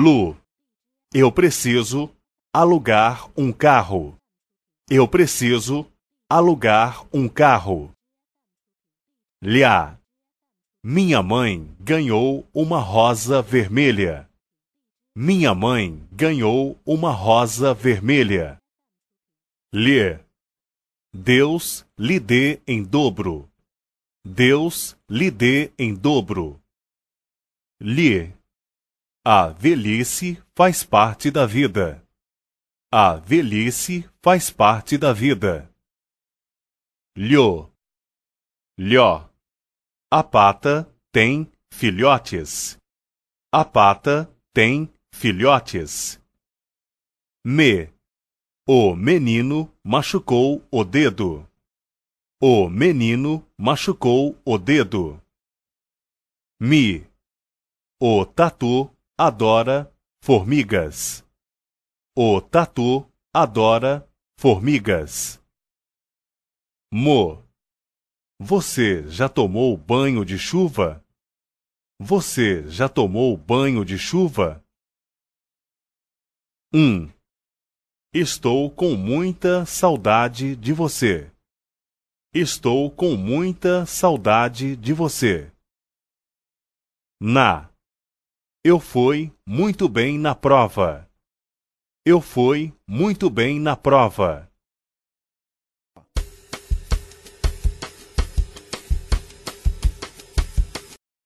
Lu, eu preciso alugar um carro. Eu preciso alugar um carro. Lha, minha mãe ganhou uma rosa vermelha. Minha mãe ganhou uma rosa vermelha. Lhe, Deus lhe dê em dobro. Deus lhe dê em dobro. Lhe, a velhice faz parte da vida. A velhice faz parte da vida. Lho, lhó, a pata tem filhotes. A pata tem filhotes. Me, o menino machucou o dedo. O menino machucou o dedo. Mi, o tatu adora formigas. O tatu adora formigas. Mo, você já tomou banho de chuva? Você já tomou banho de chuva? 1. Um, estou com muita saudade de você. Estou com muita saudade de você. Na. Eu fui muito bem na prova. Eu fui muito bem na prova.